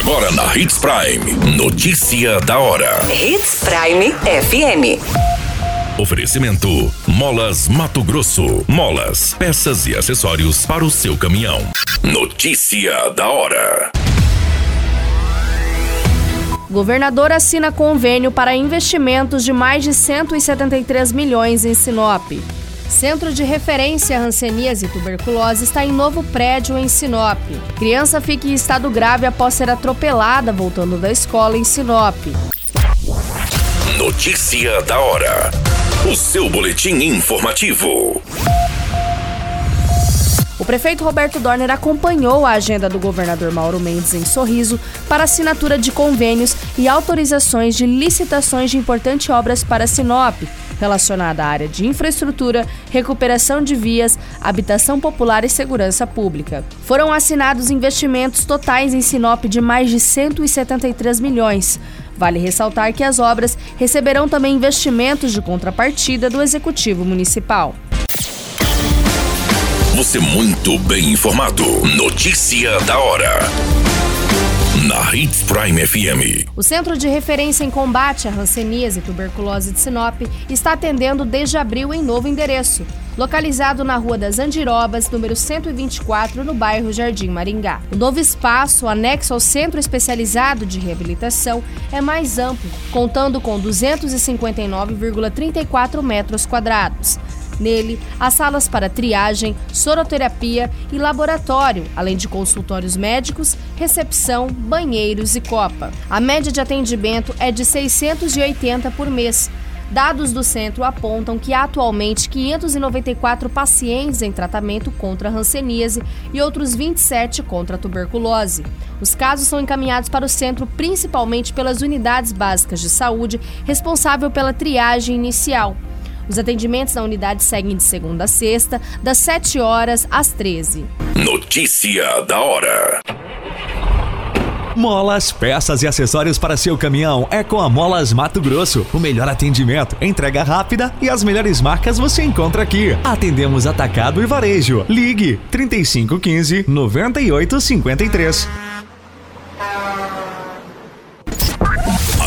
Agora na Hits Prime. Notícia da hora. Hits Prime FM. Oferecimento: Molas Mato Grosso. Molas, peças e acessórios para o seu caminhão. Notícia da hora. Governador assina convênio para investimentos de mais de 173 milhões em Sinop. Centro de Referência Hanseníase e Tuberculose está em novo prédio em Sinop. Criança fica em estado grave após ser atropelada voltando da escola em Sinop. Notícia da hora. O seu boletim informativo. O prefeito Roberto Dorner acompanhou a agenda do governador Mauro Mendes em Sorriso para assinatura de convênios e autorizações de licitações de importantes obras para Sinop, relacionada à área de infraestrutura, recuperação de vias, habitação popular e segurança pública. Foram assinados investimentos totais em Sinop de mais de 173 milhões. Vale ressaltar que as obras receberão também investimentos de contrapartida do Executivo Municipal. Você muito bem informado. Notícia da hora na Hits Prime FM. O Centro de Referência em Combate à Hanseníase e Tuberculose de Sinop está atendendo desde abril em novo endereço, localizado na Rua das Andirobas, número 124, no bairro Jardim Maringá. O novo espaço, anexo ao Centro Especializado de Reabilitação, é mais amplo, contando com 259,34 metros quadrados. Nele, há salas para triagem, soroterapia e laboratório, além de consultórios médicos, recepção, banheiros e copa. A média de atendimento é de 680 por mês. Dados do centro apontam que atualmente 594 pacientes em tratamento contra a hanseníase e outros 27 contra a tuberculose. Os casos são encaminhados para o centro principalmente pelas unidades básicas de saúde, responsável pela triagem inicial. Os atendimentos na unidade seguem de segunda a sexta, das 7 horas às 13. Notícia da hora. Molas, peças e acessórios para seu caminhão é com a Molas Mato Grosso. O melhor atendimento, entrega rápida e as melhores marcas você encontra aqui. Atendemos atacado e varejo. Ligue 3515 9853.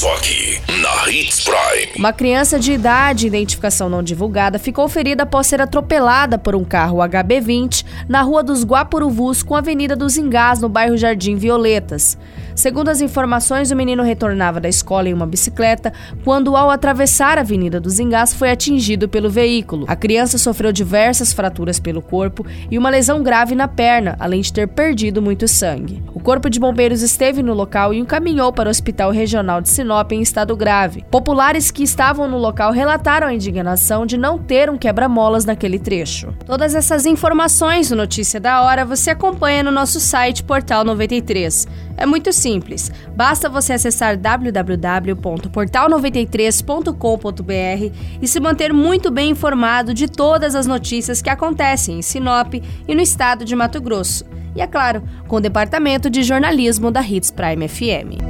Só aqui, na Hits Prime. Uma criança de idade, identificação não divulgada, ficou ferida após ser atropelada por um carro HB20 na Rua dos Guapuruvus com a Avenida dos Engás, no bairro Jardim Violetas. Segundo as informações, o menino retornava da escola em uma bicicleta quando, ao atravessar a Avenida dos Engás, foi atingido pelo veículo. A criança sofreu diversas fraturas pelo corpo e uma lesão grave na perna, além de ter perdido muito sangue. O corpo de bombeiros esteve no local e encaminhou para o Hospital Regional de Sinop em estado grave. Populares que estavam no local relataram a indignação de não ter um quebra-molas naquele trecho. Todas essas informações no Notícia da Hora você acompanha no nosso site Portal 93. É muito simples, basta você acessar www.portal93.com.br e se manter muito bem informado de todas as notícias que acontecem em Sinop e no estado de Mato Grosso. E é claro, com o departamento de jornalismo da Hits Prime FM.